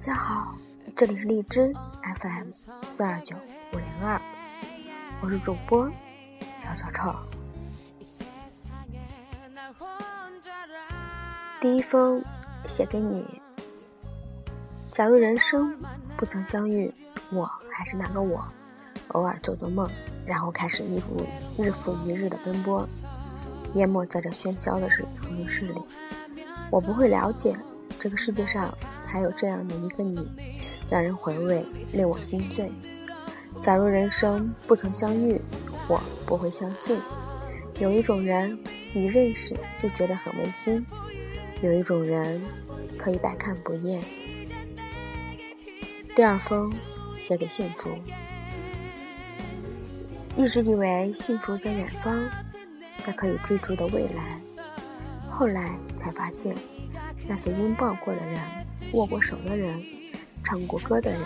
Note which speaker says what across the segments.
Speaker 1: 家好，这里是荔枝 FM 四二九五零二，我是主播小小臭。第一封写给你。假如人生不曾相遇，我还是那个我，偶尔做做梦，然后开始一复日复一日的奔波，淹没在这喧嚣的城市里。我不会了解这个世界上还有这样的一个你，让人回味，令我心醉。假如人生不曾相遇，我不会相信有一种人，一认识就觉得很温馨。有一种人可以百看不厌。第二封写给幸福，一直以为幸福在远方，在可以追逐的未来，后来才发现，那些拥抱过的人、握过手的人、唱过歌的人、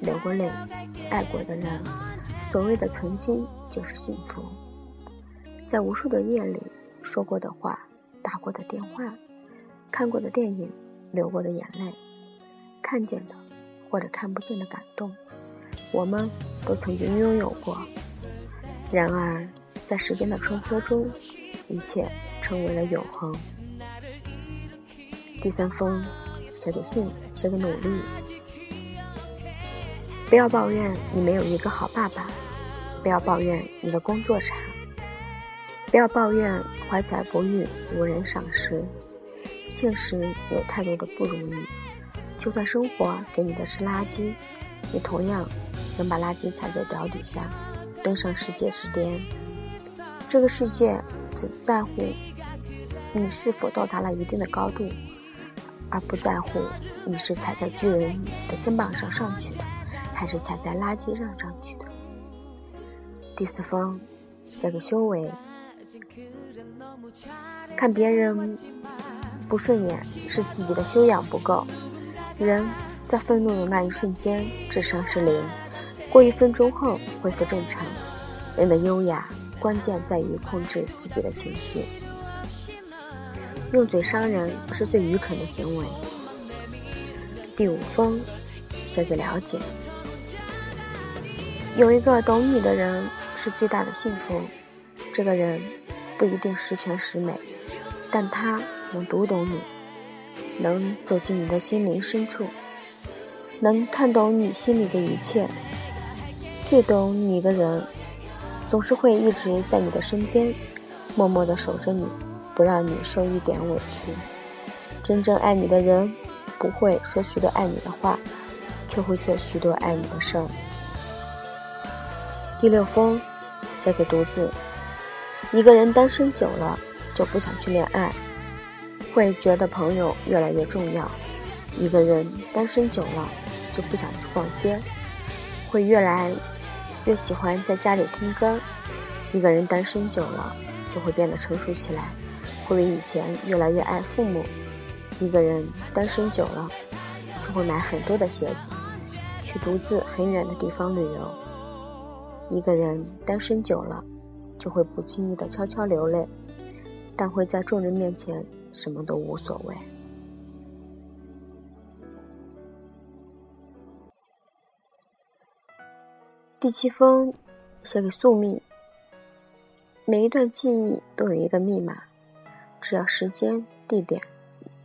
Speaker 1: 流过泪、爱过的人，所谓的曾经就是幸福。在无数的夜里说过的话、打过的电话。看过的电影，流过的眼泪，看见的或者看不见的感动，我们都曾经拥有过。然而，在时间的穿梭中，一切成为了永恒。第三封，写给信，写给努力。不要抱怨你没有一个好爸爸，不要抱怨你的工作差，不要抱怨怀才不遇，无人赏识。现实有太多的不如意，就算生活给你的是垃圾，你同样能把垃圾踩在脚底下，登上世界之巅。这个世界只在乎你是否到达了一定的高度，而不在乎你是踩在巨人的肩膀上上去的，还是踩在垃圾上上去的。第四封，写给修为，看别人。不顺眼是自己的修养不够。人在愤怒的那一瞬间，智商是零，过一分钟后恢复正常。人的优雅关键在于控制自己的情绪。用嘴伤人是最愚蠢的行为。第五封，写给了解。有一个懂你的人是最大的幸福。这个人不一定十全十美，但他。能读懂你，能走进你的心灵深处，能看懂你心里的一切。最懂你的人，总是会一直在你的身边，默默地守着你，不让你受一点委屈。真正爱你的人，不会说许多爱你的话，却会做许多爱你的事儿。第六封，写给独自。一个人单身久了，就不想去恋爱。会觉得朋友越来越重要。一个人单身久了，就不想去逛街，会越来越喜欢在家里听歌。一个人单身久了，就会变得成熟起来，会比以前越来越爱父母。一个人单身久了，就会买很多的鞋子，去独自很远的地方旅游。一个人单身久了，就会不经意的悄悄流泪，但会在众人面前。什么都无所谓。第七封写给宿命。每一段记忆都有一个密码，只要时间、地点、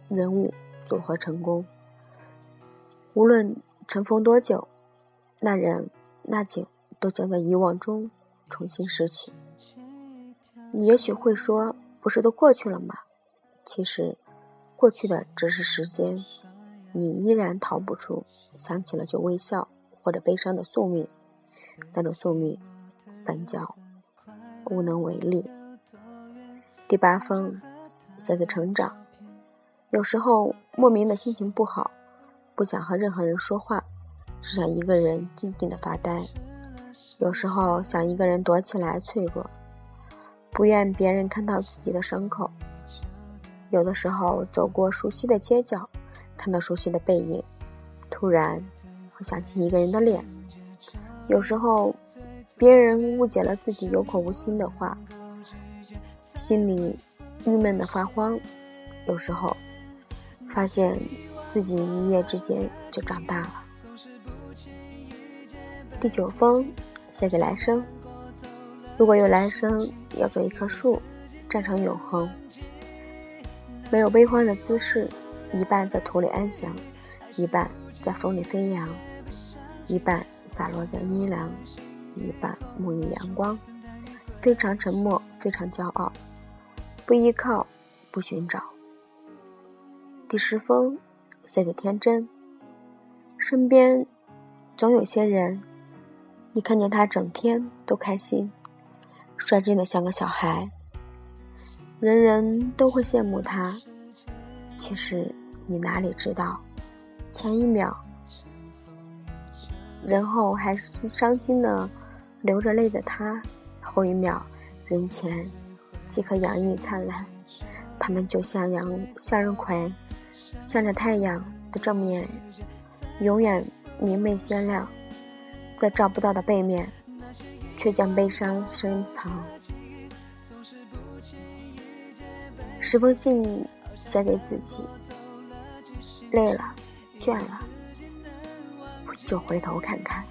Speaker 1: 人物组合成功，无论尘封多久，那人那景都将在遗忘中重新拾起。你也许会说：“不是都过去了吗？”其实，过去的只是时间，你依然逃不出想起了就微笑或者悲伤的宿命。那种宿命，本叫无能为力。第八封，写给成长。有时候莫名的心情不好，不想和任何人说话，只想一个人静静的发呆。有时候想一个人躲起来脆弱，不愿别人看到自己的伤口。有的时候走过熟悉的街角，看到熟悉的背影，突然会想起一个人的脸。有时候别人误解了自己有口无心的话，心里郁闷的发慌。有时候发现自己一夜之间就长大了。第九封写给来生，如果有来生，要做一棵树，站成永恒，没有悲欢的姿势，一半在土里安详，一半在风里飞扬，一半洒落在阴凉，一半沐浴阳光，非常沉默，非常骄傲，不依靠，不寻找。第十封，写给天真。身边总有些人，你看见他整天都开心，率真的像个小孩，人人都会羡慕他。其实你哪里知道，前一秒人后还是伤心的流着泪的他，后一秒人前即可洋溢灿烂。他们就像阳向日葵。向着太阳的正面，永远明媚鲜亮；在照不到的背面，却将悲伤深藏。十封信写给自己，累了、倦了，就回头看看。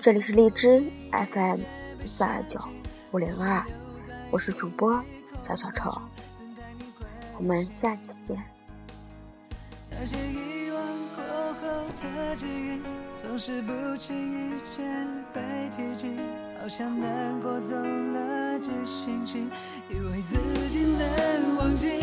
Speaker 1: 这里是荔枝 FM 四二九五零二，我是主播小小丑。我们下期见。那些遗忘过后的记忆，总是不经意间被提起，好像难过走了几星期，以为自己能忘记。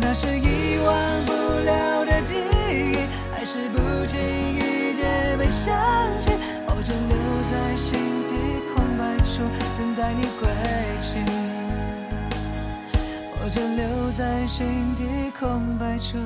Speaker 1: 那些遗忘不了的记忆，还是不经意间被想起，或者留在心底空白处，等待你归期。就留在心底空白处，